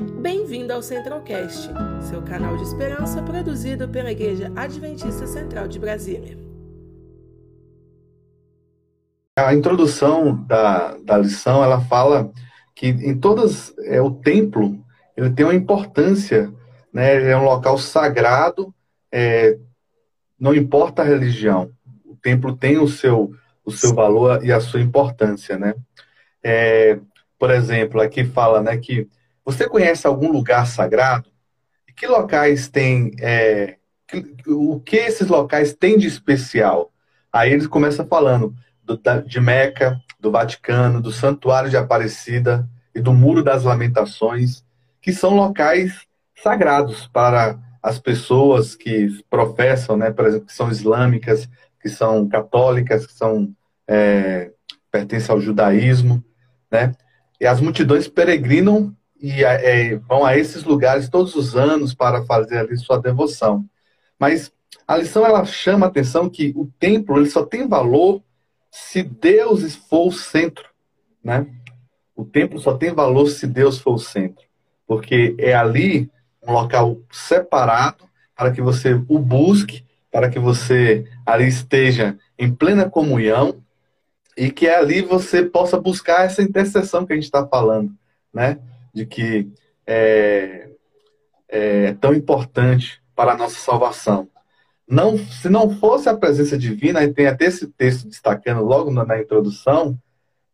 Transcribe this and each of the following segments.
Bem-vindo ao Centralcast, seu canal de esperança produzido pela Igreja Adventista Central de Brasília. A introdução da, da lição, ela fala que em todas, é, o templo, ele tem uma importância, né, é um local sagrado, é, não importa a religião, o templo tem o seu, o seu valor e a sua importância, né? É, por exemplo, aqui fala, né, que você conhece algum lugar sagrado? E que locais tem, é, que, o que esses locais têm de especial? Aí eles começam falando do, de Meca, do Vaticano, do Santuário de Aparecida e do Muro das Lamentações, que são locais sagrados para as pessoas que professam, né, por exemplo, que são islâmicas, que são católicas, que são é, pertencem ao judaísmo, né? E as multidões peregrinam e é, vão a esses lugares todos os anos para fazer ali sua devoção. Mas a lição ela chama a atenção que o templo ele só tem valor se Deus for o centro, né? O templo só tem valor se Deus for o centro, porque é ali um local separado para que você o busque, para que você ali esteja em plena comunhão e que ali você possa buscar essa intercessão que a gente está falando, né? De que é, é tão importante para a nossa salvação. Não, se não fosse a presença divina, e tem até esse texto destacando logo na, na introdução,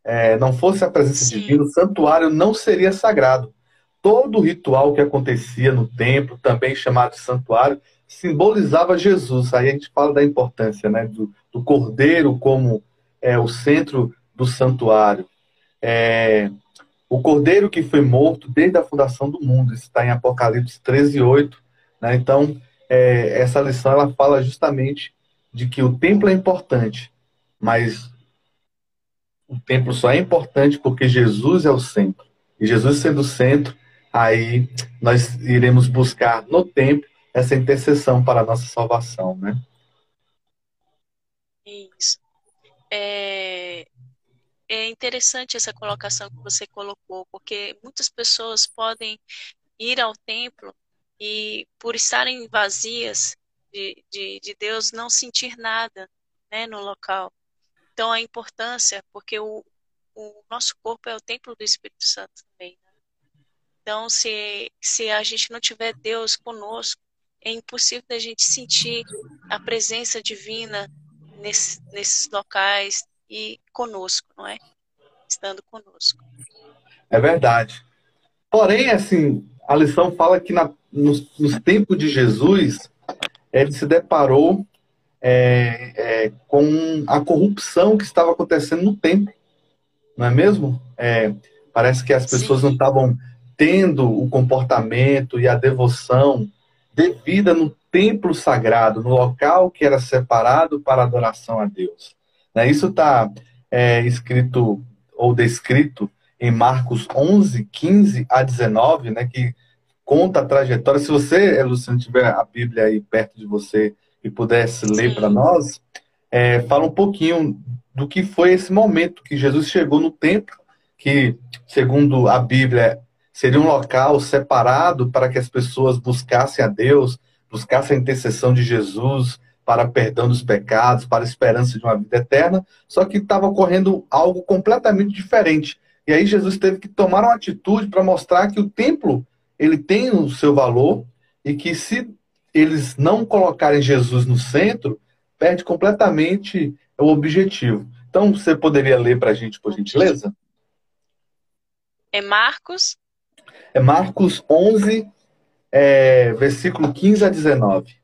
é, não fosse a presença Sim. divina, o santuário não seria sagrado todo o ritual que acontecia no templo, também chamado de santuário, simbolizava Jesus. Aí a gente fala da importância né, do, do cordeiro como é, o centro do santuário. É, o cordeiro que foi morto desde a fundação do mundo, isso está em Apocalipse 13, 8. Né? Então, é, essa lição ela fala justamente de que o templo é importante, mas o templo só é importante porque Jesus é o centro. E Jesus sendo o centro, aí nós iremos buscar no tempo essa intercessão para a nossa salvação, né? Isso. É, é interessante essa colocação que você colocou, porque muitas pessoas podem ir ao templo e, por estarem vazias de, de, de Deus, não sentir nada né, no local. Então, a importância, porque o, o nosso corpo é o templo do Espírito Santo também. Então, se, se a gente não tiver Deus conosco, é impossível da gente sentir a presença divina nesse, nesses locais e conosco, não é? Estando conosco. É verdade. Porém, assim, a lição fala que na, nos, nos tempos de Jesus, ele se deparou é, é, com a corrupção que estava acontecendo no templo, não é mesmo? É, parece que as pessoas Sim. não estavam tendo o comportamento e a devoção devida no templo sagrado, no local que era separado para adoração a Deus. Né? Isso está é, escrito ou descrito em Marcos 11, 15 a 19, né, que conta a trajetória. Se você, Luciano, tiver a Bíblia aí perto de você e pudesse ler para nós, é, fala um pouquinho do que foi esse momento que Jesus chegou no templo, que, segundo a Bíblia, seria um local separado para que as pessoas buscassem a Deus, buscassem a intercessão de Jesus para perdão dos pecados, para a esperança de uma vida eterna, só que estava ocorrendo algo completamente diferente. E aí Jesus teve que tomar uma atitude para mostrar que o templo ele tem o seu valor e que se eles não colocarem Jesus no centro, perde completamente o objetivo. Então, você poderia ler para a gente, por gentileza? É Marcos é Marcos 11, é, versículo 15 a 19.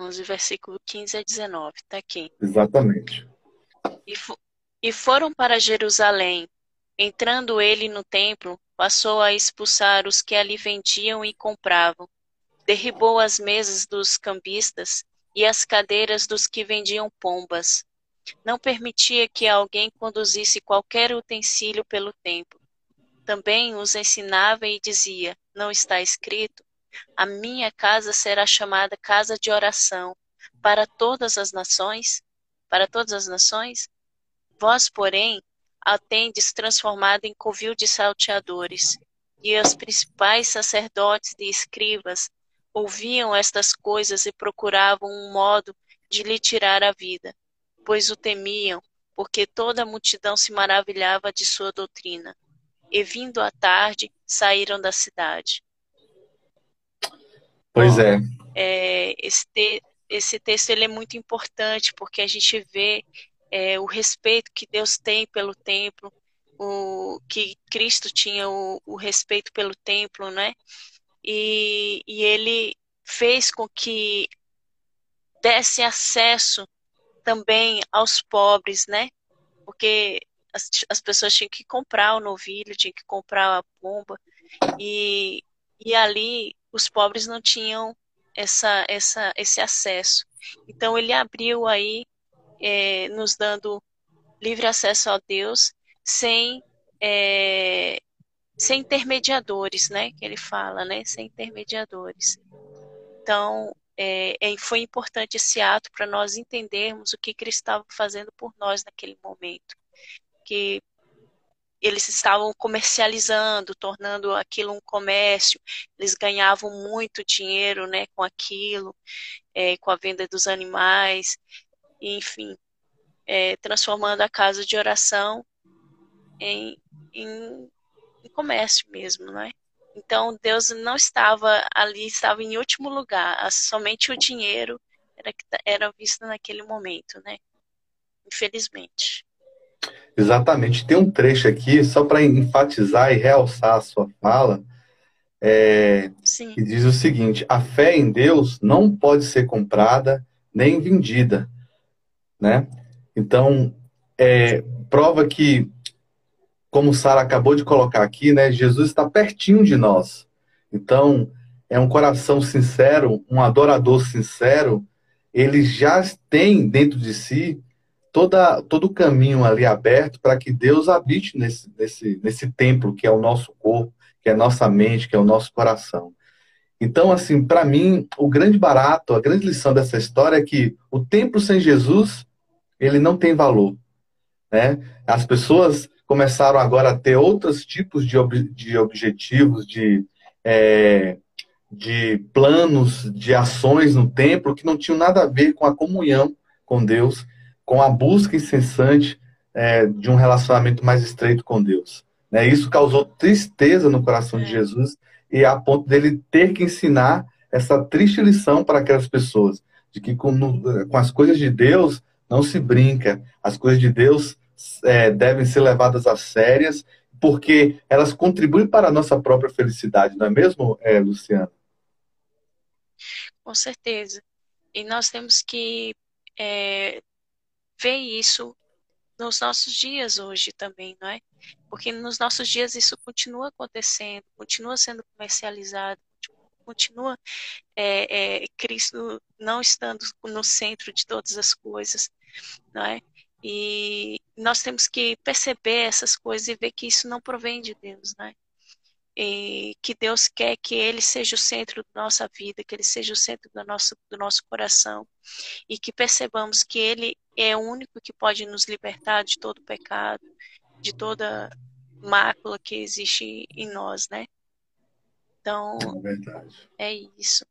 Onze, versículo 15 a 19, está aqui. Exatamente. E, e foram para Jerusalém. Entrando ele no templo, passou a expulsar os que ali vendiam e compravam. Derribou as mesas dos cambistas e as cadeiras dos que vendiam pombas não permitia que alguém conduzisse qualquer utensílio pelo templo. Também os ensinava e dizia: Não está escrito? A minha casa será chamada casa de oração para todas as nações? Para todas as nações? Vós, porém, a tendes transformada em covil de salteadores. E os principais sacerdotes e escribas ouviam estas coisas e procuravam um modo de lhe tirar a vida, pois o temiam, porque toda a multidão se maravilhava de sua doutrina. E vindo à tarde, saíram da cidade. Pois Bom, é. é esse, te, esse texto ele é muito importante porque a gente vê é, o respeito que Deus tem pelo templo, o que Cristo tinha o, o respeito pelo templo, né? E, e ele fez com que desse acesso também aos pobres, né? Porque as, as pessoas tinham que comprar o novilho, tinham que comprar a pomba, e, e ali os pobres não tinham essa, essa, esse acesso. Então ele abriu aí, é, nos dando livre acesso a Deus, sem, é, sem intermediadores, né? Que ele fala, né? Sem intermediadores. Então, é, é foi importante esse ato para nós entendermos o que Cristo estava fazendo por nós naquele momento. Que eles estavam comercializando, tornando aquilo um comércio, eles ganhavam muito dinheiro né, com aquilo, é, com a venda dos animais, enfim, é, transformando a casa de oração em, em, em comércio mesmo, né? Então Deus não estava ali, estava em último lugar, somente o dinheiro era, era visto naquele momento, né? Infelizmente. Exatamente. Tem um trecho aqui, só para enfatizar e realçar a sua fala, é, que diz o seguinte: a fé em Deus não pode ser comprada nem vendida, né? Então, é, prova que, como Sara acabou de colocar aqui, né, Jesus está pertinho de nós. Então, é um coração sincero, um adorador sincero, ele já tem dentro de si toda, todo o caminho ali aberto para que Deus habite nesse, nesse, nesse templo que é o nosso corpo, que é a nossa mente, que é o nosso coração. Então, assim, para mim, o grande barato, a grande lição dessa história é que o templo sem Jesus, ele não tem valor. Né? As pessoas começaram agora a ter outros tipos de, ob de objetivos, de, é, de planos, de ações no templo que não tinham nada a ver com a comunhão com Deus, com a busca incessante é, de um relacionamento mais estreito com Deus. Né? Isso causou tristeza no coração de é. Jesus e a ponto dele ter que ensinar essa triste lição para aquelas pessoas, de que com, com as coisas de Deus não se brinca, as coisas de Deus é, devem ser levadas a sérias, porque elas contribuem para a nossa própria felicidade, não é mesmo, é, Luciana? Com certeza. E nós temos que é, vê isso nos nossos dias hoje também, não é? Porque nos nossos dias isso continua acontecendo, continua sendo comercializado, continua é, é, Cristo não estando no centro de todas as coisas, não é? E nós temos que perceber essas coisas e ver que isso não provém de Deus, não é? E que Deus quer que Ele seja o centro da nossa vida, que Ele seja o centro do nosso, do nosso coração, e que percebamos que Ele é o único que pode nos libertar de todo pecado, de toda mácula que existe em nós, né? Então, é, é isso.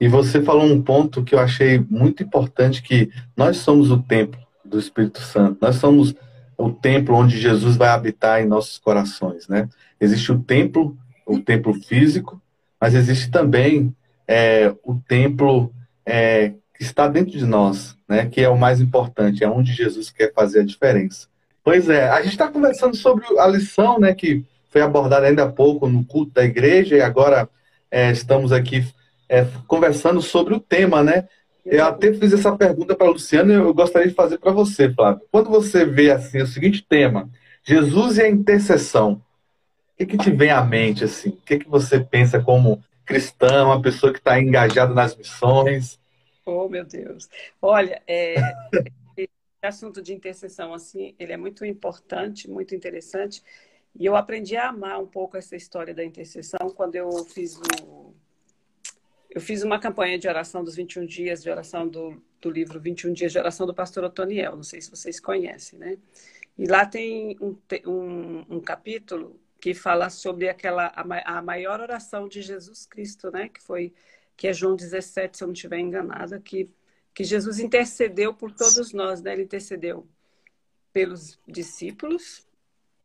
E você falou um ponto que eu achei muito importante, que nós somos o templo do Espírito Santo. Nós somos o templo onde Jesus vai habitar em nossos corações, né? Existe o templo, o templo físico, mas existe também é, o templo é, que está dentro de nós, né? Que é o mais importante, é onde Jesus quer fazer a diferença. Pois é, a gente está conversando sobre a lição, né? Que foi abordada ainda há pouco no culto da igreja e agora é, estamos aqui é, conversando sobre o tema, né? Eu até fiz essa pergunta para a Luciana e eu gostaria de fazer para você, Flávio. Quando você vê assim o seguinte tema, Jesus e a intercessão, o que, que te vem à mente assim? O que, que você pensa como cristão, uma pessoa que está engajada nas missões? Oh, meu Deus. Olha, é, esse assunto de intercessão, assim, ele é muito importante, muito interessante. E eu aprendi a amar um pouco essa história da intercessão quando eu fiz o, eu fiz uma campanha de oração dos 21 dias de oração do, do livro 21 dias de oração do pastor Otoniel, não sei se vocês conhecem, né? E lá tem um, um, um capítulo que fala sobre aquela a, a, maior oração de Jesus Cristo, né? Que foi que é João 17, se eu não estiver enganada, que que Jesus intercedeu por todos nós, né? Ele intercedeu pelos discípulos,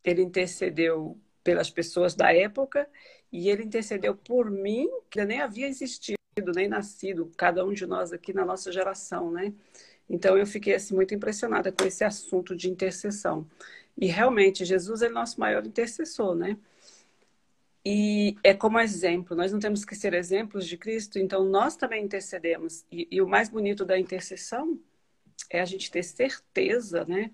ele intercedeu pelas pessoas da época e ele intercedeu por mim, que nem havia existido, nem nascido, cada um de nós aqui na nossa geração, né? Então eu fiquei assim muito impressionada com esse assunto de intercessão. E realmente Jesus é nosso maior intercessor, né? E é como exemplo, nós não temos que ser exemplos de Cristo, então nós também intercedemos. E, e, o mais bonito da intercessão é a gente ter certeza, né,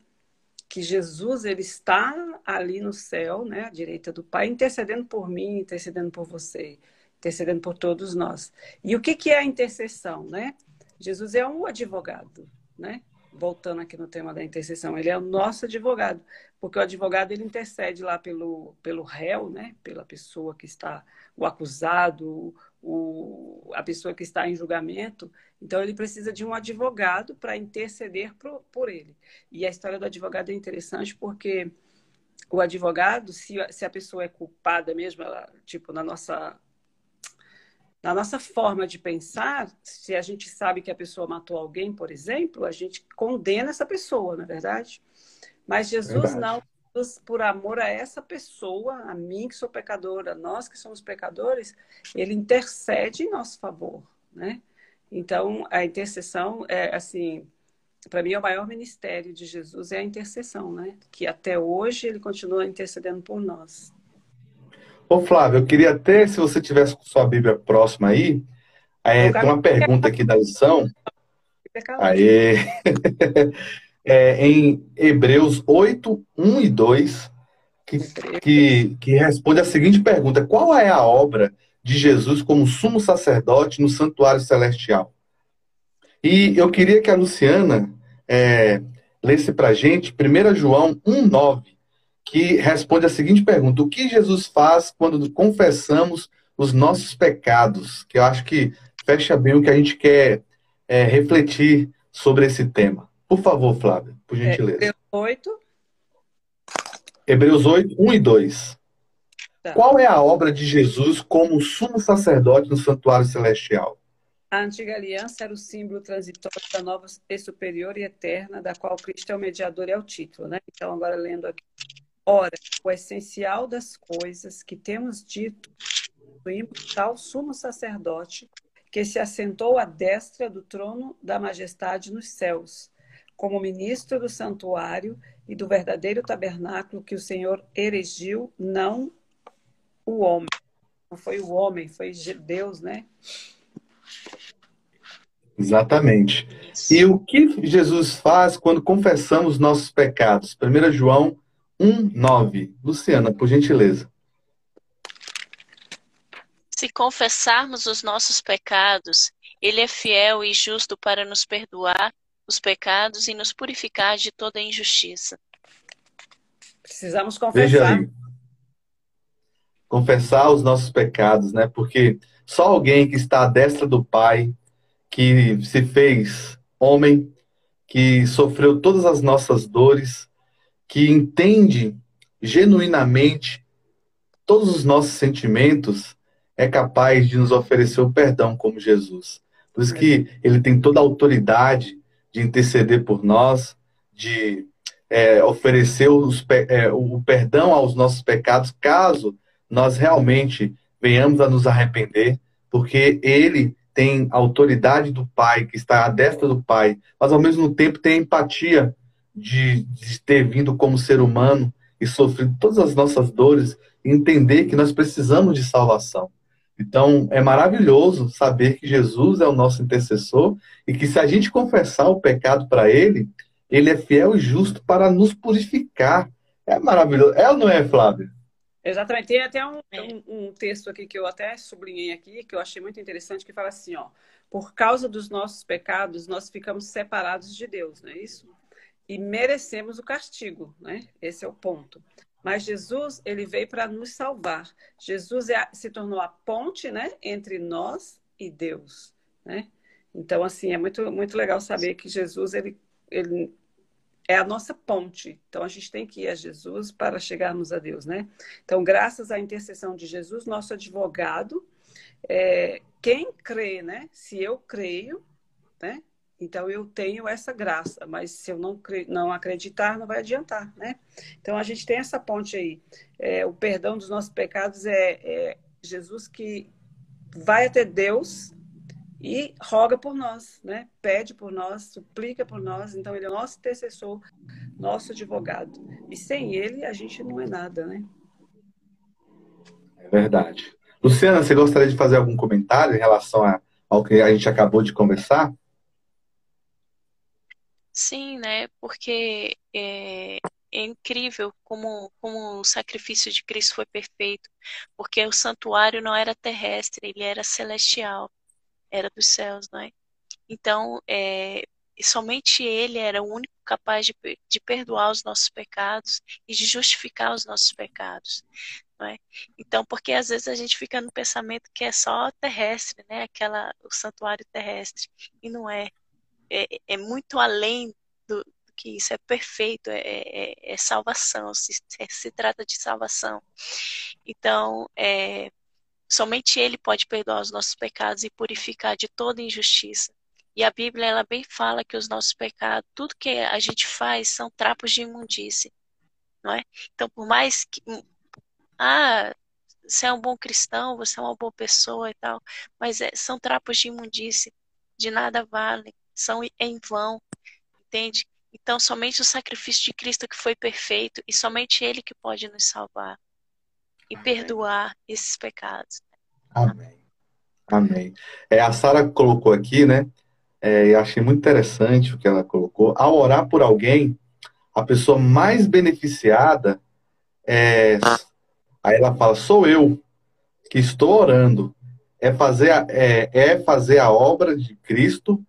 que Jesus ele está ali no céu, né, à direita do Pai, intercedendo por mim, intercedendo por você, intercedendo por todos nós. E o que que é a intercessão, né? Jesus é um advogado, né? voltando aqui no tema da intercessão, ele é o nosso advogado, porque o advogado ele intercede lá pelo, pelo réu, né? pela pessoa que está, o acusado, o, a pessoa que está em julgamento. Então, ele precisa de um advogado para interceder por, por ele. E a história do advogado é interessante porque o advogado, se, se a pessoa é culpada mesmo, ela, tipo, na nossa na nossa forma de pensar, se a gente sabe que a pessoa matou alguém, por exemplo, a gente condena essa pessoa, na é verdade? Mas Jesus verdade. não. Jesus, por amor a essa pessoa, a mim que sou pecadora, nós que somos pecadores, ele intercede em nosso favor, né? Então, a intercessão é assim, para mim é o maior ministério de Jesus é a intercessão, né? Que até hoje ele continua intercedendo por nós. Ô Flávio, eu queria até, se você tivesse com sua Bíblia próxima aí, é, tem uma pergunta aqui da lição. Aí, é, em Hebreus 8, 1 e 2, que, que, que responde a seguinte pergunta: Qual é a obra de Jesus como sumo sacerdote no santuário celestial? E eu queria que a Luciana é, lesse para a gente 1 João 1, 9 que responde a seguinte pergunta: O que Jesus faz quando confessamos os nossos pecados? Que eu acho que fecha bem o que a gente quer é, refletir sobre esse tema. Por favor, Flávia, por é, gentileza. Hebreus 8. Hebreus 8, 1 e 2. Tá. Qual é a obra de Jesus como sumo sacerdote no santuário celestial? A antiga aliança era o símbolo transitório da nova e superior e eterna, da qual Cristo é o mediador e é o título, né? Então, agora lendo aqui. Ora, o essencial das coisas que temos dito, tal sumo sacerdote que se assentou à destra do trono da majestade nos céus, como ministro do santuário e do verdadeiro tabernáculo que o Senhor erigiu, não o homem. Não foi o homem, foi Deus, né? Exatamente. E o que Jesus faz quando confessamos nossos pecados? 1 João 1,9. Luciana, por gentileza. Se confessarmos os nossos pecados, Ele é fiel e justo para nos perdoar os pecados e nos purificar de toda injustiça. Precisamos confessar. Veja aí. Confessar os nossos pecados, né? Porque só alguém que está à destra do Pai, que se fez homem, que sofreu todas as nossas dores, que entende genuinamente todos os nossos sentimentos, é capaz de nos oferecer o perdão como Jesus. Por isso que ele tem toda a autoridade de interceder por nós, de é, oferecer os, é, o perdão aos nossos pecados, caso nós realmente venhamos a nos arrepender, porque ele tem a autoridade do Pai, que está à destra do Pai, mas ao mesmo tempo tem empatia de, de ter vindo como ser humano e sofrido todas as nossas dores e entender que nós precisamos de salvação. Então, é maravilhoso saber que Jesus é o nosso intercessor e que se a gente confessar o pecado para Ele, Ele é fiel e justo para nos purificar. É maravilhoso. É ou não é, Flávio? Exatamente. Tem até um, um, um, texto aqui que eu até sublinhei aqui, que eu achei muito interessante, que fala assim, ó. Por causa dos nossos pecados, nós ficamos separados de Deus, não é isso? e merecemos o castigo, né? Esse é o ponto. Mas Jesus, ele veio para nos salvar. Jesus é, se tornou a ponte, né, entre nós e Deus, né? Então, assim, é muito, muito legal saber que Jesus, ele, ele é a nossa ponte. Então, a gente tem que ir a Jesus para chegarmos a Deus, né? Então, graças à intercessão de Jesus, nosso advogado, é, quem crê, né? Se eu creio, né? Então eu tenho essa graça, mas se eu não, não acreditar, não vai adiantar, né? Então a gente tem essa ponte aí. É, o perdão dos nossos pecados é, é, Jesus que vai até Deus e roga por nós, né? Pede por nós, suplica por nós. Então ele é nosso intercessor, nosso advogado. E sem ele a gente não é nada, né? É verdade. Luciana, você gostaria de fazer algum comentário em relação a, ao que a gente acabou de conversar? Sim, né? Porque é, é incrível como, como o sacrifício de Cristo foi perfeito, porque o santuário não era terrestre, ele era celestial, era dos céus, não é? Então, é, somente Ele era o único capaz de, de perdoar os nossos pecados e de justificar os nossos pecados. É? Então, porque às vezes a gente fica no pensamento que é só terrestre, né? Aquela, o santuário terrestre, e não é é, é muito além do, do, que isso, é perfeito, é, é, é salvação, se, se, trata de salvação. Então, é, somente Ele pode perdoar os nossos pecados e purificar de toda injustiça. E a Bíblia, ela bem fala que os nossos pecados, tudo que a gente faz são trapos de imundície, não é? Então, por mais que, ah, você é um bom cristão, você é uma boa pessoa e tal, mas é, são trapos de imundície, de nada valem são em vão, entende? Então, somente o sacrifício de Cristo que foi perfeito e somente Ele que pode nos salvar e Amém. perdoar esses pecados. Amém. Amém. É, a Sara colocou aqui, né? É, eu achei muito interessante o que ela colocou. Ao orar por alguém, a pessoa mais beneficiada é. Aí ela fala: sou eu que estou orando. É fazer, a, é, é fazer a obra de Cristo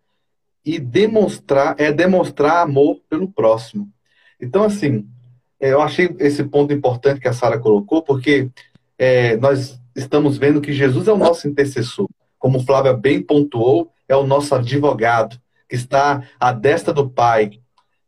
e demonstrar é demonstrar amor pelo próximo. Então, assim, eu achei esse ponto importante que a Sara colocou, porque é, nós estamos vendo que Jesus é o nosso intercessor. Como Flávia bem pontuou, é o nosso advogado, que está à destra do Pai.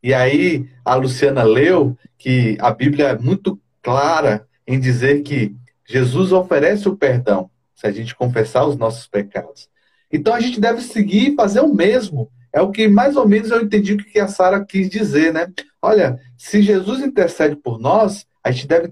E aí, a Luciana leu que a Bíblia é muito clara em dizer que Jesus oferece o perdão se a gente confessar os nossos pecados. Então, a gente deve seguir e fazer o mesmo é o que mais ou menos eu entendi o que a Sara quis dizer, né? Olha, se Jesus intercede por nós, a gente deve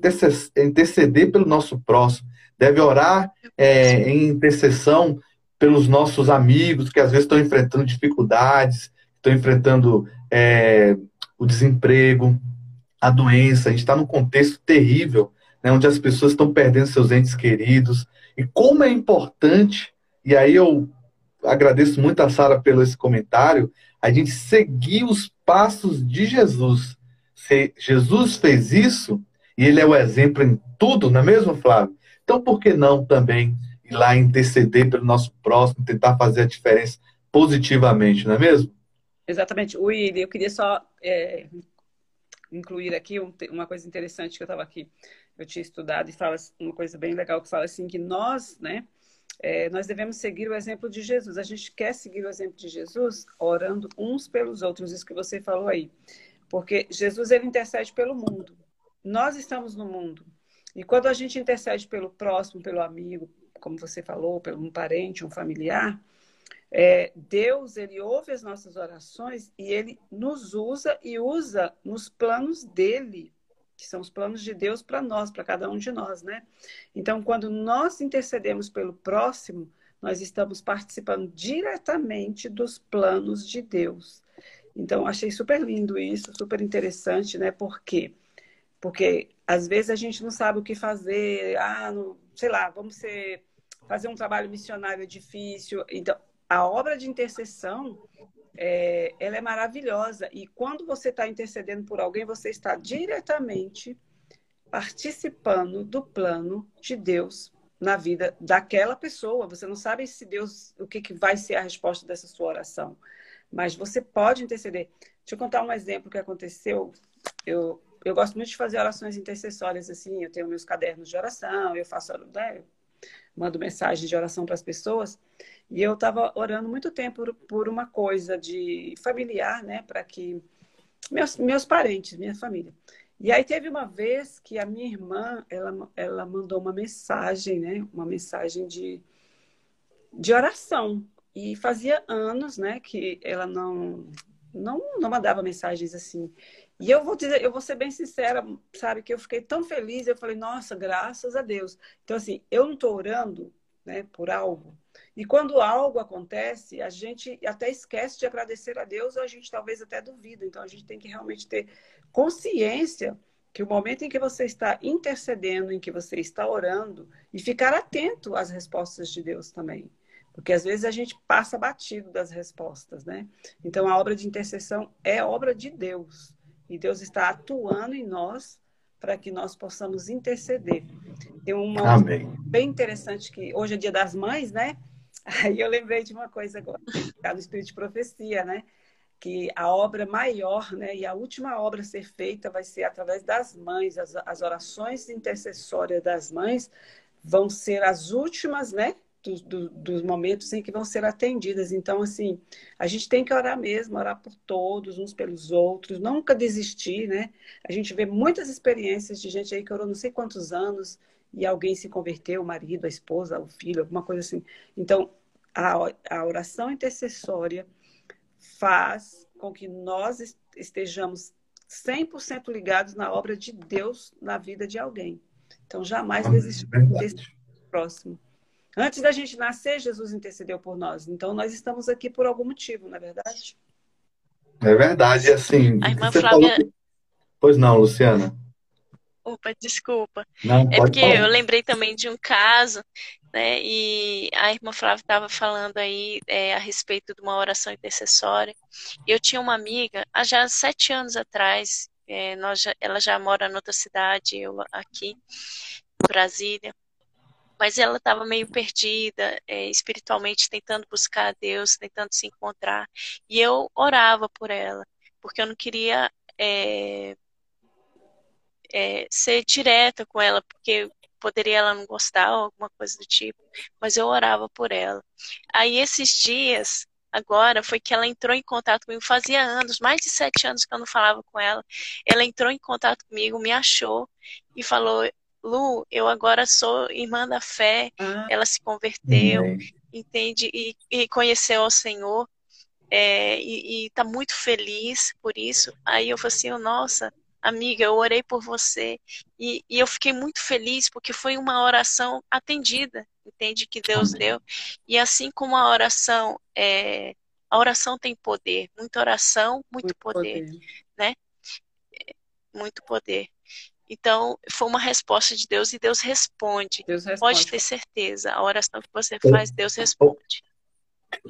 interceder pelo nosso próximo, deve orar é, em intercessão pelos nossos amigos que às vezes estão enfrentando dificuldades, estão enfrentando é, o desemprego, a doença. A gente está num contexto terrível, né, onde as pessoas estão perdendo seus entes queridos. E como é importante, e aí eu agradeço muito a Sara pelo esse comentário, a gente seguir os passos de Jesus. Se Jesus fez isso, e ele é o exemplo em tudo, não é mesmo, Flávio? Então, por que não também ir lá interceder pelo nosso próximo, tentar fazer a diferença positivamente, não é mesmo? Exatamente. William, eu queria só é, incluir aqui uma coisa interessante que eu estava aqui, eu tinha estudado e fala uma coisa bem legal que fala assim que nós, né, é, nós devemos seguir o exemplo de Jesus. A gente quer seguir o exemplo de Jesus orando uns pelos outros, isso que você falou aí. Porque Jesus ele intercede pelo mundo. Nós estamos no mundo. E quando a gente intercede pelo próximo, pelo amigo, como você falou, pelo um parente, um familiar, é, Deus ele ouve as nossas orações e ele nos usa e usa nos planos dele que são os planos de Deus para nós, para cada um de nós, né? Então, quando nós intercedemos pelo próximo, nós estamos participando diretamente dos planos de Deus. Então, achei super lindo isso, super interessante, né? Por quê? Porque às vezes a gente não sabe o que fazer, ah, não, sei lá, vamos ser, fazer um trabalho missionário difícil. Então, a obra de intercessão é, ela é maravilhosa. E quando você está intercedendo por alguém, você está diretamente participando do plano de Deus na vida daquela pessoa. Você não sabe se Deus, o que, que vai ser a resposta dessa sua oração, mas você pode interceder. Deixa eu contar um exemplo que aconteceu. Eu, eu gosto muito de fazer orações intercessórias assim. Eu tenho meus cadernos de oração, eu faço, né, mando mensagem de oração para as pessoas. E eu estava orando muito tempo por, uma coisa de familiar, né? Para que meus, meus parentes, minha família. E aí teve uma vez que a minha irmã, ela, ela mandou uma mensagem, né? Uma mensagem de, de oração. E fazia anos, né, que ela não, não, não mandava mensagens assim. E eu vou dizer, eu vou ser bem sincera, sabe, que eu fiquei tão feliz, eu falei, nossa, graças a Deus. Então, assim, eu não estou orando, né, por algo. E quando algo acontece, a gente até esquece de agradecer a Deus, ou a gente talvez até duvida. Então, a gente tem que realmente ter consciência que o momento em que você está intercedendo, em que você está orando, e ficar atento às respostas de Deus também. Porque às vezes a gente passa batido das respostas, né? Então a obra de intercessão é obra de Deus. E Deus está atuando em nós para que nós possamos interceder. Tem uma Amém. bem interessante que hoje é dia das mães, né? Aí eu lembrei de uma coisa agora, tá no Espírito de Profecia, né? Que a obra maior, né? E a última obra a ser feita vai ser através das mães, as, as orações intercessórias das mães vão ser as últimas, né? Do, do, dos momentos em que vão ser atendidas. Então, assim, a gente tem que orar mesmo, orar por todos, uns pelos outros, nunca desistir, né? A gente vê muitas experiências de gente aí que orou não sei quantos anos e alguém se converteu, o marido, a esposa, o filho, alguma coisa assim. Então, a, a oração intercessória faz com que nós estejamos 100% ligados na obra de Deus na vida de alguém. Então, jamais desistir desse próximo. Antes da gente nascer, Jesus intercedeu por nós. Então, nós estamos aqui por algum motivo, não é verdade? É verdade, assim. A irmã Flávia. Que... Pois não, Luciana. Opa, desculpa. Não, é porque falar. eu lembrei também de um caso, né? E a irmã Flávia estava falando aí é, a respeito de uma oração intercessória. Eu tinha uma amiga, há já sete anos atrás, é, nós já, ela já mora em outra cidade, eu aqui, Brasília mas ela estava meio perdida é, espiritualmente, tentando buscar a Deus, tentando se encontrar. E eu orava por ela, porque eu não queria é, é, ser direta com ela, porque poderia ela não gostar ou alguma coisa do tipo, mas eu orava por ela. Aí esses dias, agora, foi que ela entrou em contato comigo, fazia anos, mais de sete anos que eu não falava com ela. Ela entrou em contato comigo, me achou e falou: Lu, eu agora sou irmã da fé, ah, ela se converteu, entende? E, e, conheceu o Senhor, é, e, está muito feliz por isso. Aí eu falei assim, oh, nossa, amiga, eu orei por você, e, e, eu fiquei muito feliz porque foi uma oração atendida, entende? Que Deus Amém. deu. E assim como a oração, é, a oração tem poder, muita oração, muito, muito poder, poder, né? Muito poder. Então, foi uma resposta de Deus e Deus responde. Deus responde. Pode ter certeza. A oração que você faz, Deus responde.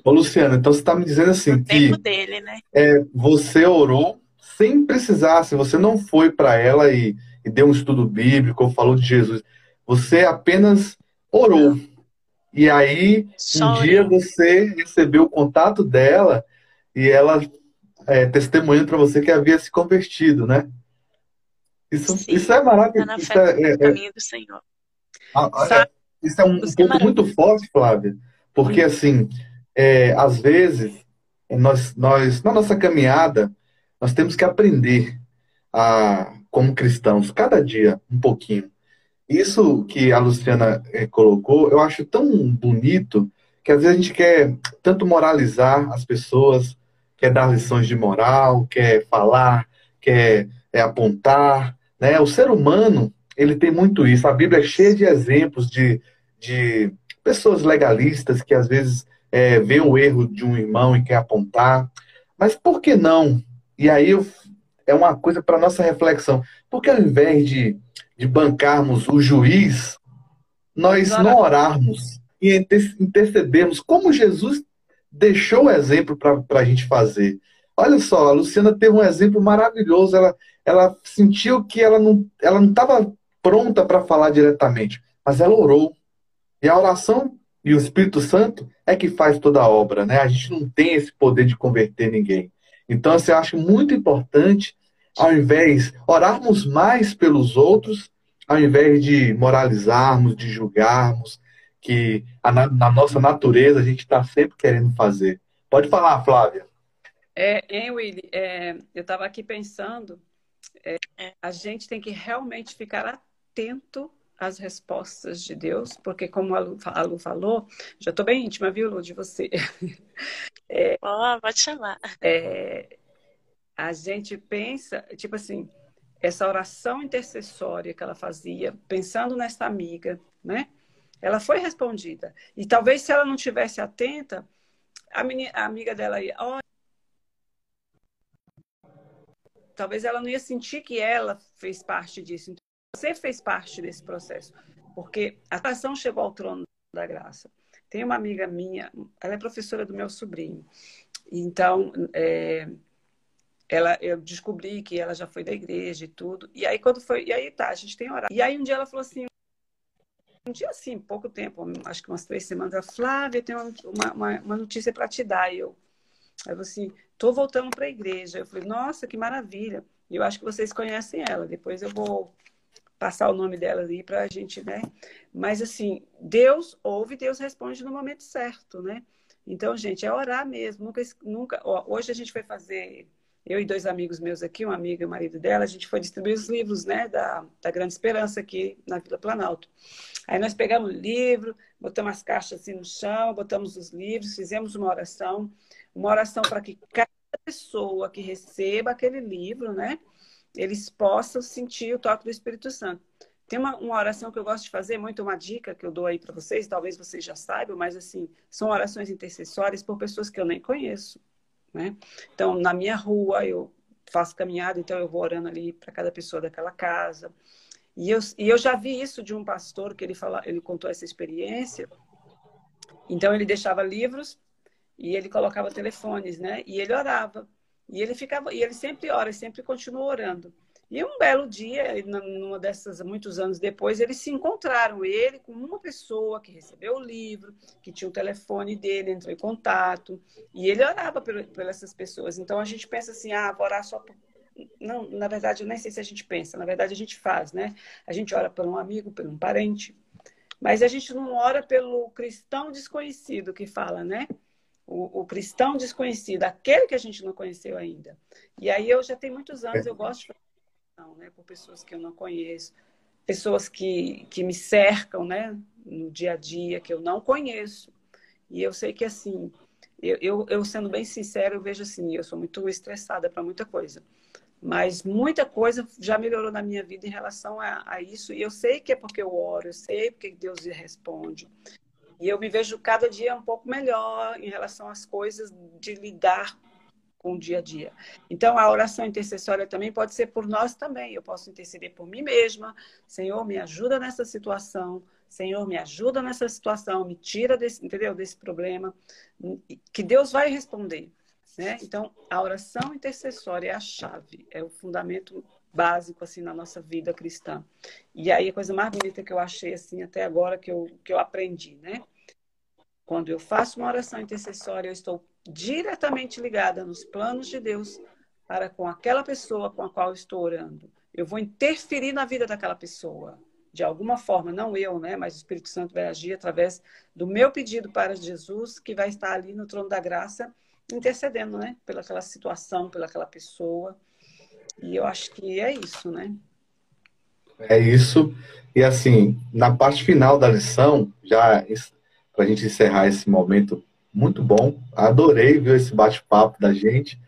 Ô, Luciana, então você está me dizendo assim o que dele, né? é, você orou sem precisar, se você não foi para ela e, e, deu um estudo bíblico ou falou de Jesus, você apenas orou. E aí, Só um dia você recebeu o contato dela e ela é, testemunhando para você que havia se convertido, né? Isso, isso é maravilhoso. Tá isso é, é, caminho do Senhor. Ah, é, isso é um, um ponto é muito forte, Flávia, porque hum. assim, é, às vezes, nós, nós, na nossa caminhada, nós temos que aprender a, como cristãos, cada dia um pouquinho. Isso que a Luciana é, colocou, eu acho tão bonito que às vezes a gente quer tanto moralizar as pessoas, quer dar lições de moral, quer falar, quer é, apontar, né? O ser humano, ele tem muito isso. A Bíblia é cheia de exemplos de, de pessoas legalistas que às vezes é, vê o erro de um irmão e quer apontar. Mas por que não? E aí eu, é uma coisa para nossa reflexão. Porque ao invés de, de bancarmos o juiz, nós não orarmos e intercedermos como Jesus deixou o exemplo para a gente fazer. Olha só, a Luciana teve um exemplo maravilhoso. Ela, ela sentiu que ela não ela não estava pronta para falar diretamente, mas ela orou. E a oração e o Espírito Santo é que faz toda a obra, né? A gente não tem esse poder de converter ninguém. Então, assim, eu acho muito importante, ao invés orarmos mais pelos outros, ao invés de moralizarmos, de julgarmos, que a, na nossa natureza a gente está sempre querendo fazer. Pode falar, Flávia. É, hein, Willy? É, eu estava aqui pensando, é, a gente tem que realmente ficar atento às respostas de Deus, porque como a Lu, a Lu falou, já estou bem íntima, viu, Lu, de você. É, oh, pode chamar. É, a gente pensa, tipo assim, essa oração intercessória que ela fazia, pensando nessa amiga, né? Ela foi respondida. E talvez se ela não tivesse atenta, a, menina, a amiga dela ia, oh, talvez ela não ia sentir que ela fez parte disso. Então, você fez parte desse processo, porque a oração chegou ao trono da graça. Tem uma amiga minha, ela é professora do meu sobrinho. Então, é, ela, eu descobri que ela já foi da igreja e tudo. E aí, quando foi, e aí tá, a gente tem horário. E aí, um dia ela falou assim, um dia assim, pouco tempo, acho que umas três semanas, ela, Flávia, tem uma, uma, uma notícia para te dar. E eu, eu assim, tô voltando para a igreja. Eu falei, nossa, que maravilha. Eu acho que vocês conhecem ela. Depois eu vou passar o nome dela ali para a gente, né? Mas assim, Deus ouve, Deus responde no momento certo, né? Então, gente, é orar mesmo. Nunca, nunca. Ó, hoje a gente foi fazer, eu e dois amigos meus aqui, uma amiga e o marido dela, a gente foi distribuir os livros, né, da, da Grande Esperança aqui na Vila Planalto. Aí nós pegamos o livro, botamos as caixas assim no chão, botamos os livros, fizemos uma oração uma oração para que cada pessoa que receba aquele livro, né, eles possam sentir o toque do Espírito Santo. Tem uma, uma oração que eu gosto de fazer, muito uma dica que eu dou aí para vocês, talvez vocês já saibam, mas assim, são orações intercessórias por pessoas que eu nem conheço, né? Então, na minha rua, eu faço caminhada, então eu vou orando ali para cada pessoa daquela casa. E eu, e eu já vi isso de um pastor que ele fala, ele contou essa experiência. Então ele deixava livros e ele colocava telefones, né? E ele orava. E ele ficava, e ele sempre ora, sempre continua orando. E um belo dia, numa dessas, muitos anos depois, eles se encontraram, ele com uma pessoa que recebeu o livro, que tinha o telefone dele, entrou em contato, e ele orava por, essas pessoas. Então a gente pensa assim, ah, vou orar só por... Não, na verdade, eu nem sei se a gente pensa, na verdade a gente faz, né? A gente ora por um amigo, por um parente, mas a gente não ora pelo cristão desconhecido que fala, né? O, o, cristão desconhecido, aquele que a gente não conheceu ainda. E aí eu já tenho muitos anos, eu gosto de oração, né, por pessoas que eu não conheço, pessoas que, que me cercam, né, no dia a dia, que eu não conheço. E eu sei que, assim, eu, eu, eu sendo bem sincero, eu vejo assim, eu sou muito estressada para muita coisa. Mas muita coisa já melhorou na minha vida em relação a, a, isso. E eu sei que é porque eu oro, eu sei porque Deus responde. E eu me vejo cada dia um pouco melhor em relação às coisas de lidar com o dia a dia. Então, a oração intercessória também pode ser por nós também. Eu posso interceder por mim mesma. Senhor, me ajuda nessa situação. Senhor, me ajuda nessa situação. Me tira desse, entendeu? desse problema. Que Deus vai responder. Né? Então, a oração intercessória é a chave, é o fundamento básico assim na nossa vida cristã. E aí a coisa mais bonita que eu achei assim até agora que eu que eu aprendi, né? Quando eu faço uma oração intercessória, eu estou diretamente ligada nos planos de Deus para com aquela pessoa com a qual eu estou orando. Eu vou interferir na vida daquela pessoa, de alguma forma, não eu, né, mas o Espírito Santo vai agir através do meu pedido para Jesus, que vai estar ali no trono da graça, intercedendo, né, pelaquela situação, pelaquela pessoa. E eu acho que é isso, né? É isso. E assim, na parte final da lição, já para a gente encerrar esse momento muito bom, adorei ver esse bate-papo da gente.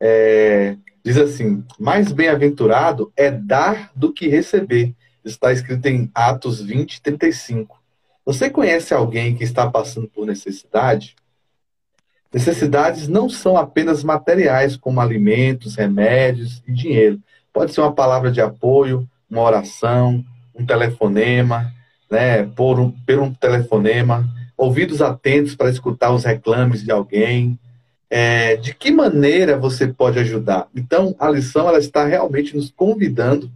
É, diz assim: mais bem-aventurado é dar do que receber. Está escrito em Atos 20, 35. Você conhece alguém que está passando por necessidade? Necessidades não são apenas materiais, como alimentos, remédios e dinheiro. Pode ser uma palavra de apoio, uma oração, um telefonema, né, por um, por um telefonema, ouvidos atentos para escutar os reclames de alguém. É, de que maneira você pode ajudar? Então, a lição ela está realmente nos convidando,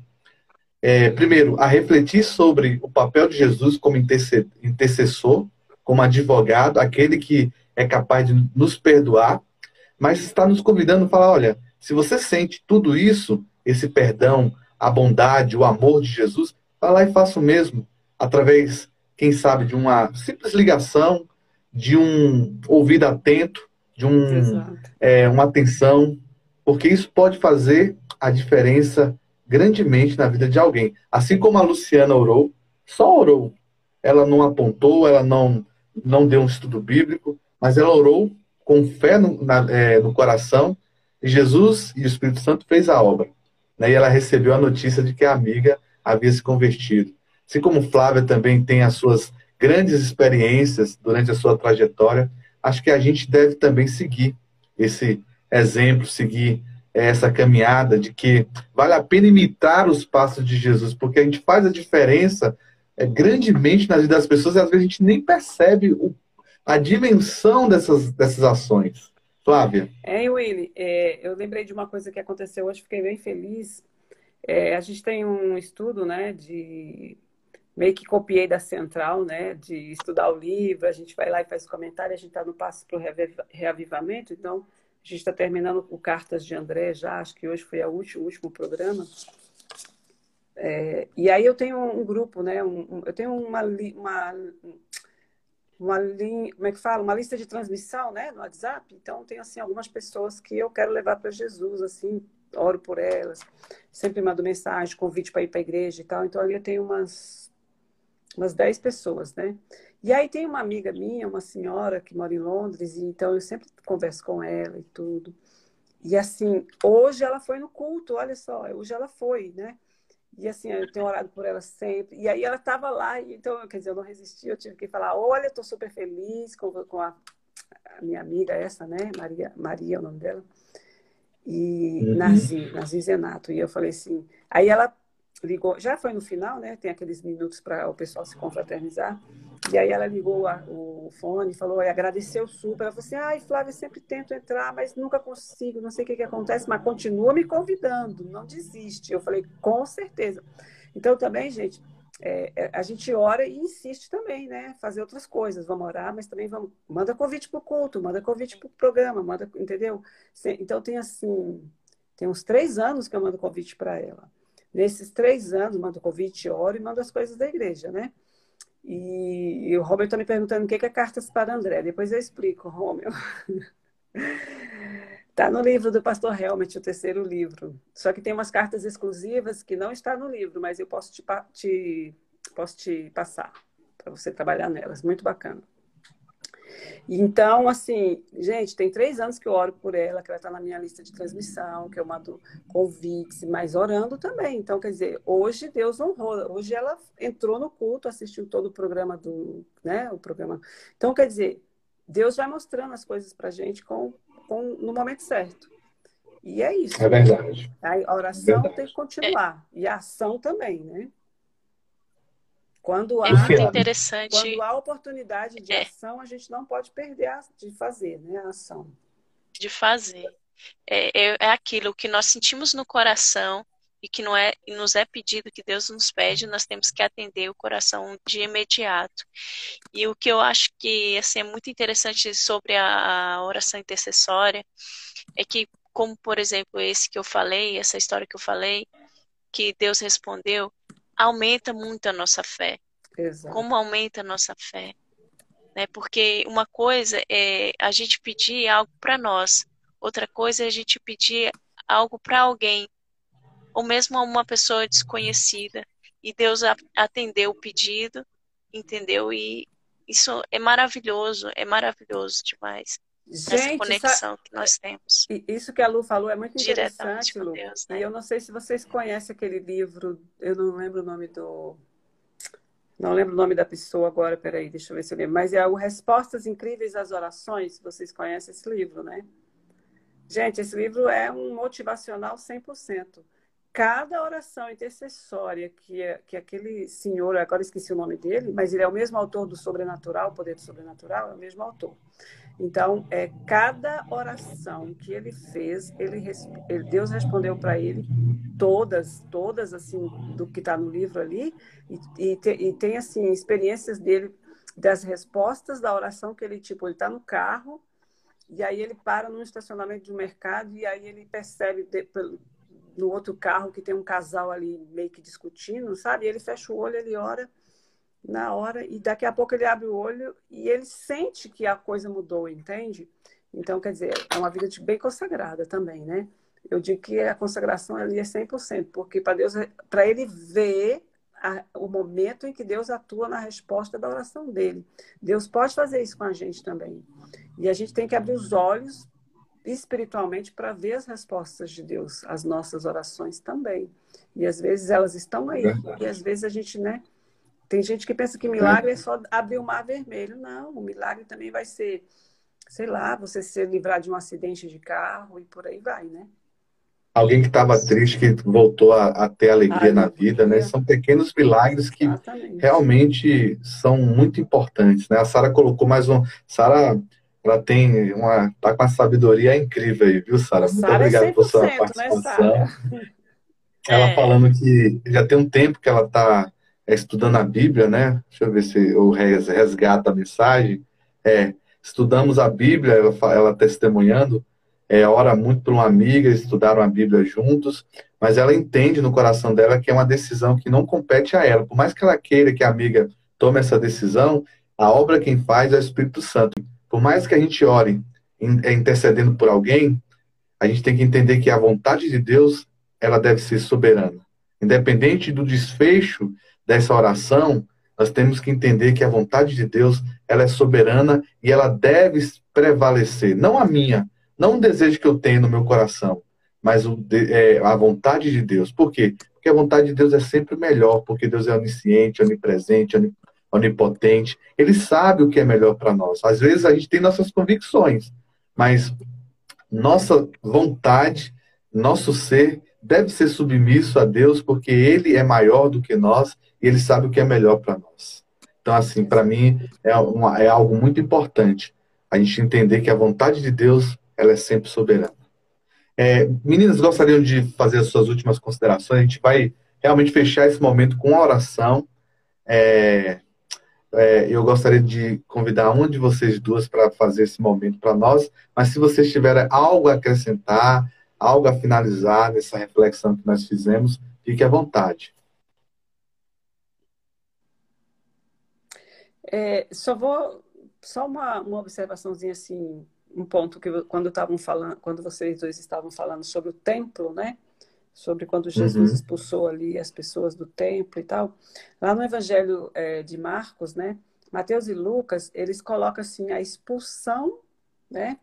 é, primeiro, a refletir sobre o papel de Jesus como intercessor, como advogado, aquele que é capaz de nos perdoar, mas está nos convidando a falar: olha, se você sente tudo isso, esse perdão, a bondade, o amor de Jesus, vá lá e faça o mesmo, através quem sabe, de uma simples ligação, de um ouvido atento, de um, é, uma atenção, porque isso pode fazer a diferença grandemente na vida de alguém. Assim como a Luciana orou, só orou. Ela não apontou, ela não, não deu um estudo bíblico, mas ela orou com fé no, na, é, no coração e Jesus e o Espírito Santo fez a obra. Né? E ela recebeu a notícia de que a amiga havia se convertido. Assim como Flávia também tem as suas grandes experiências durante a sua trajetória, acho que a gente deve também seguir esse exemplo, seguir essa caminhada de que vale a pena imitar os passos de Jesus, porque a gente faz a diferença é, grandemente na vida das pessoas e às vezes a gente nem percebe o, a dimensão dessas, dessas ações. Flávia. É, Willy, é, eu lembrei de uma coisa que aconteceu hoje, fiquei bem feliz. É, a gente tem um estudo, né, de meio que copiei da central, né, de estudar o livro, a gente vai lá e faz comentário, a gente está no passo para o reavivamento, então a gente está terminando o Cartas de André já, acho que hoje foi o último, programa. É, e aí eu tenho um grupo, né, um, eu tenho uma, uma, uma como é que fala? Uma lista de transmissão, né, no WhatsApp, então tem, assim, algumas pessoas que eu quero levar para Jesus, assim, oro por elas, sempre mando mensagem, convite para ir para a igreja e tal, então ali eu tenho umas umas 10 pessoas, né? E aí tem uma amiga minha, uma senhora que mora em Londres, e então eu sempre converso com ela e tudo. E assim, hoje ela foi no culto, olha só, hoje ela foi, né? E assim, eu tenho orado por ela sempre. E aí ela estava lá, então, quer dizer, eu não resisti, eu tive que falar, olha, estou super feliz com, com a, a, minha amiga essa, né? Maria, Maria é o nome dela. E uhum. Narzi Zenato. E eu falei assim, aí ela ligou, já foi no final, né? Tem aqueles minutos para o pessoal se confraternizar. E aí ela ligou a, o fone, falou, e agradeceu super. Ela falou assim: ai, Flávia, sempre tento entrar, mas nunca consigo, não sei o que, que acontece, mas continua me convidando, não desiste. Eu falei, com certeza. Então, também, gente, é, é a gente ora e insiste também, né? Fazer outras coisas. Vamos orar, mas também vamos. Manda convite para o culto, manda convite para o programa, manda, entendeu? Então, tem assim. Tem uns três anos que eu mando convite para ela. Nesses três anos, mando convite, oro e mando as coisas da igreja, né? E, e o Romeu está me perguntando o que é Cartas para André. Depois eu explico, Romeu. Está no livro do pastor Helmet, o terceiro livro. Só que tem umas cartas exclusivas que não está no livro, mas eu posso te, te posso te passar para você trabalhar nelas. Muito bacana. Então, assim, gente, tem três anos que eu oro por ela, que ela está na minha lista de transmissão, que eu mando convites, mas orando também. Então, quer dizer, hoje Deus honrou, hoje ela entrou no culto, assistiu todo o programa do, né, o programa. Então, quer dizer, Deus vai mostrando as coisas para gente com, com, no momento certo. E é isso. É verdade. A oração é tem que continuar. E a ação também, né? Quando há, é muito interessante. Quando há oportunidade de é. ação, a gente não pode perder a, de fazer né, a ação. De fazer. É, é, é aquilo que nós sentimos no coração e que não é, nos é pedido que Deus nos pede, nós temos que atender o coração de imediato. E o que eu acho que assim, é muito interessante sobre a, a oração intercessória é que, como por exemplo esse que eu falei, essa história que eu falei, que Deus respondeu, aumenta muito a nossa fé. Exato. Como aumenta a nossa fé. Né? Porque uma coisa é a gente pedir algo para nós, outra coisa é a gente pedir algo para alguém, ou mesmo a uma pessoa desconhecida. E Deus atendeu o pedido, entendeu? E isso é maravilhoso, é maravilhoso demais. Gente, essa conexão que nós temos. Isso que a Lu falou é muito interessante, Lu. Deus, né? E eu não sei se vocês conhecem aquele livro, eu não lembro o nome do. Não lembro o nome da pessoa agora, peraí, deixa eu ver se eu lembro. Mas é o Respostas Incríveis às Orações, vocês conhecem esse livro, né? Gente, esse livro é um motivacional 100% cada oração intercessória que, é, que aquele senhor, agora esqueci o nome dele, mas ele é o mesmo autor do Sobrenatural, o Poder do Sobrenatural, é o mesmo autor. Então, é cada oração que ele fez, ele, Deus respondeu para ele todas, todas assim do que está no livro ali, e, e, te, e, tem assim experiências dele das respostas da oração que ele tipo, ele está no carro e aí ele para num estacionamento de um mercado e aí ele percebe de, pelo, no outro carro que tem um casal ali meio que discutindo, sabe? E ele fecha o olho, ele ora na hora, e daqui a pouco ele abre o olho e ele sente que a coisa mudou, entende? Então, quer dizer, é uma vida de bem consagrada também, né? Eu digo que a consagração ali é 100%, porque para Deus, para ele ver a, o momento em que Deus atua na resposta da oração dele. Deus pode fazer isso com a gente também. E a gente tem que abrir os olhos espiritualmente para ver as respostas de Deus, as nossas orações também. E às vezes elas estão aí, e às vezes a gente, né? Tem gente que pensa que milagre é só abrir o mar vermelho. Não, o milagre também vai ser, sei lá, você se livrar de um acidente de carro e por aí vai, né? Alguém que estava triste, que voltou a, a ter alegria na vida, né? São pequenos milagres que Exatamente. realmente são muito importantes, né? A Sara colocou mais um. Sara ela tem uma. tá com uma sabedoria incrível aí, viu, Sara? Muito Sarah é obrigado é por sua né, participação. Né, ela é. falando que já tem um tempo que ela está é, estudando a Bíblia, né? Deixa eu ver se eu resgata a mensagem. É, estudamos a Bíblia, ela, ela testemunhando, é, ora muito por uma amiga, estudaram a Bíblia juntos, mas ela entende no coração dela que é uma decisão que não compete a ela. Por mais que ela queira que a amiga tome essa decisão, a obra quem faz é o Espírito Santo. Por mais que a gente ore é, intercedendo por alguém, a gente tem que entender que a vontade de Deus ela deve ser soberana. Independente do desfecho dessa oração, nós temos que entender que a vontade de Deus ela é soberana e ela deve prevalecer. Não a minha, não o desejo que eu tenho no meu coração, mas o, é, a vontade de Deus. Por quê? Porque a vontade de Deus é sempre melhor, porque Deus é onisciente, onipresente, onipotente. Ele sabe o que é melhor para nós. Às vezes a gente tem nossas convicções, mas nossa vontade, nosso ser deve ser submisso a Deus, porque Ele é maior do que nós Ele sabe o que é melhor para nós. Então, assim, para mim é, uma, é algo muito importante a gente entender que a vontade de Deus ela é sempre soberana. É, meninas, gostariam de fazer as suas últimas considerações? A gente vai realmente fechar esse momento com uma oração. É, é, eu gostaria de convidar uma de vocês duas para fazer esse momento para nós, mas se vocês tiverem algo a acrescentar, algo a finalizar nessa reflexão que nós fizemos, fique à vontade. É, só vou só uma, uma observaçãozinha assim, um ponto que quando estavam falando, quando vocês dois estavam falando sobre o templo, né? sobre quando Jesus uhum. expulsou ali as pessoas do templo e tal. Lá no Evangelho é, de Marcos, né, Mateus e Lucas, eles colocam assim a expulsão, né,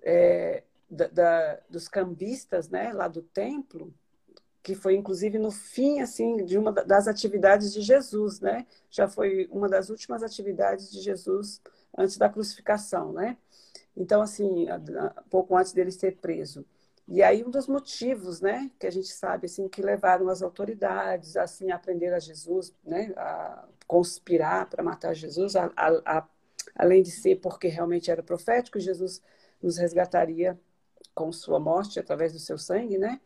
é, da, da, dos cambistas, né, lá do templo, que foi inclusive no fim assim de uma das atividades de Jesus, né? Já foi uma das últimas atividades de Jesus antes da crucificação, né? Então assim, pouco antes dele ser preso. E aí um dos motivos, né, que a gente sabe assim que levaram as autoridades assim a prender a Jesus, né, a conspirar para matar Jesus, a, a, a, além de ser porque realmente era profético, Jesus nos resgataria com sua morte através do seu sangue, né?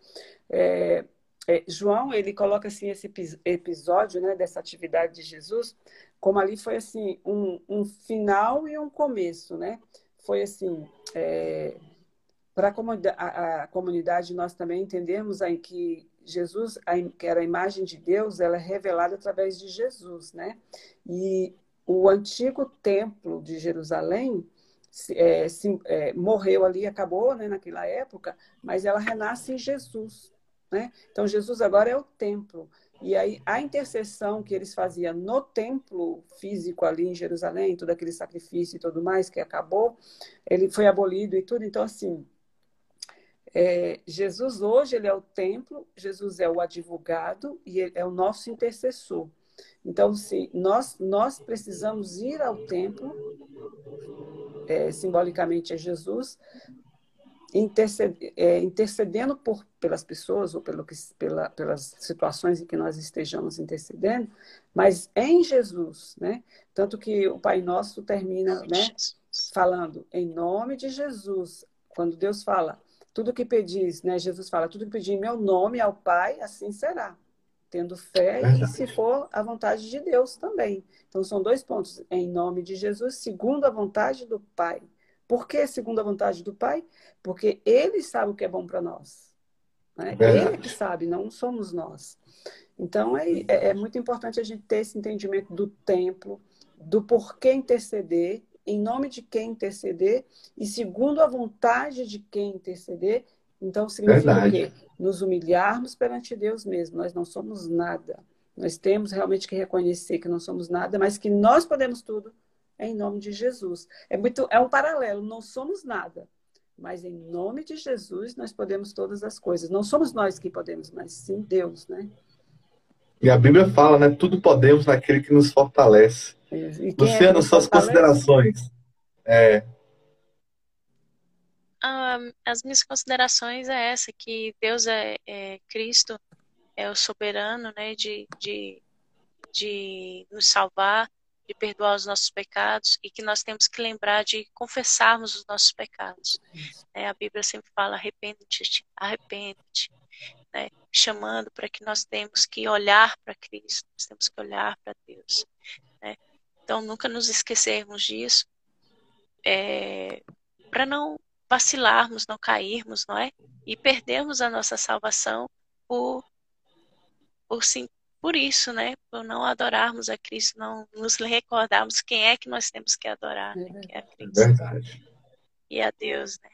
É, é, João ele coloca assim esse episódio, né, dessa atividade de Jesus, como ali foi assim um, um final e um começo, né? Foi assim é, para a, a, comunidade nós também entendemos aí que Jesus, que era a imagem de Deus, ela é revelada através de Jesus, né? E o antigo templo de Jerusalém é, se, é, morreu ali, acabou, né, naquela época, mas ela renasce em Jesus, né? Então Jesus agora é o templo. E aí a intercessão que eles faziam no templo físico ali em Jerusalém, todo aquele sacrifício e tudo mais que acabou, ele foi abolido e tudo. Então assim, é, Jesus hoje ele é o templo, Jesus é o advogado e é o nosso intercessor. Então, se nós nós precisamos ir ao templo, é, simbolicamente é Jesus, interced, é, intercedendo por, pelas pessoas ou pelo que, pela, pelas situações em que nós estejamos intercedendo, mas em Jesus, né? Tanto que o Pai Nosso termina, né, falando em nome de Jesus. Quando Deus fala tudo que pedis, né? Jesus fala, tudo que pedir em meu nome ao Pai, assim será. Tendo fé e se for a vontade de Deus também. Então são dois pontos. Em nome de Jesus, segundo a vontade do Pai. Por que segundo a vontade do Pai? Porque Ele sabe o que é bom para nós. Né? Ele é que sabe, não somos nós. Então, é, é, é muito importante a gente ter esse entendimento do templo, do porquê interceder, em nome de quem interceder e segundo a vontade de quem interceder. Então, significa Verdade. o quê? Nos humilharmos perante Deus mesmo. Nós não somos nada. Nós temos realmente que reconhecer que não somos nada, mas que nós podemos tudo em nome de Jesus. É muito, é um paralelo. Não somos nada, mas em nome de Jesus nós podemos todas as coisas. Não somos nós que podemos, mas sim Deus, né? E a Bíblia fala, né? Tudo podemos naquele que nos fortalece. Luciano, é suas considerações. É. Um, as minhas considerações é essa, que Deus é, é Cristo, é o soberano, né, de, de, de nos salvar, de perdoar os nossos pecados e que nós temos que lembrar de confessarmos os nossos pecados. É, a Bíblia sempre fala arrepende-te, arrepende-te, né, chamando para que nós temos que olhar para Cristo, nós temos que olhar para Deus. Né? Então, nunca nos esquecermos disso, é, para não vacilarmos, não cairmos, não é? E perdermos a nossa salvação por, por, sim, por isso, né? Por não adorarmos a Cristo, não nos recordarmos quem é que nós temos que adorar, né? Que é a Cristo. Verdade. E a Deus, né?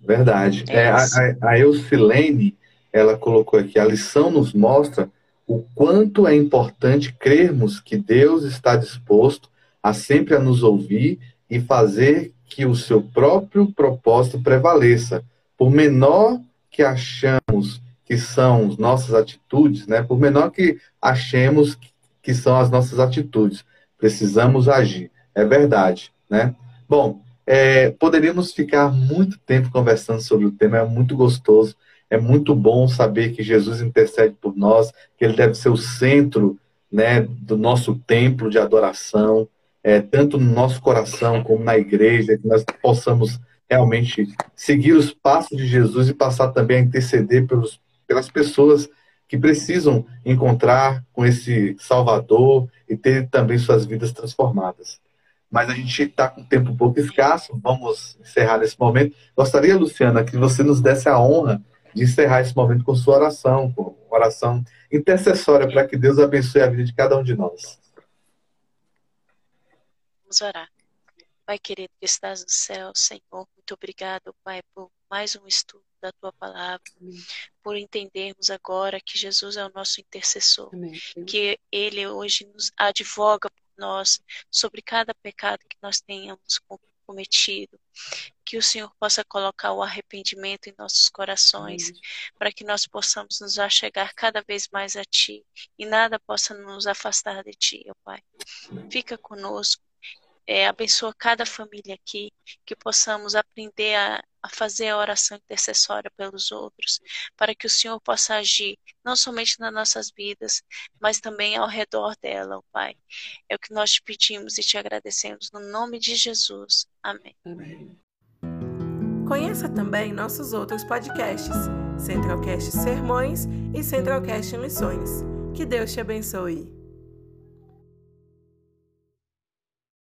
Verdade. É, é a, a Eucilene, ela colocou aqui, a lição nos mostra o quanto é importante crermos que Deus está disposto a sempre a nos ouvir e fazer que o seu próprio propósito prevaleça. Por menor que achamos que são nossas atitudes, né? por menor que achemos que são as nossas atitudes, precisamos agir. É verdade. Né? Bom, é, poderíamos ficar muito tempo conversando sobre o tema, é muito gostoso. É muito bom saber que Jesus intercede por nós, que ele deve ser o centro né, do nosso templo de adoração, é, tanto no nosso coração como na igreja, que nós possamos realmente seguir os passos de Jesus e passar também a interceder pelos, pelas pessoas que precisam encontrar com esse Salvador e ter também suas vidas transformadas. Mas a gente está com tempo um pouco escasso, vamos encerrar nesse momento. Gostaria, Luciana, que você nos desse a honra de encerrar esse momento com sua oração, com oração intercessória para que Deus abençoe a vida de cada um de nós. Vamos orar. Pai querido que estás no céu, Senhor, muito obrigado, Pai, por mais um estudo da tua palavra, Amém. por entendermos agora que Jesus é o nosso intercessor, Amém. que ele hoje nos advoga por nós sobre cada pecado que nós tenhamos cometido. Que o Senhor possa colocar o arrependimento em nossos corações, para que nós possamos nos achegar cada vez mais a Ti e nada possa nos afastar de Ti, ó Pai. Fica conosco, é, abençoa cada família aqui, que possamos aprender a, a fazer a oração intercessória pelos outros, para que o Senhor possa agir não somente nas nossas vidas, mas também ao redor dela, ó Pai. É o que nós te pedimos e te agradecemos no nome de Jesus. Amém. Amém. Conheça também nossos outros podcasts, Centralcast Sermões e Centralcast Missões. Que Deus te abençoe.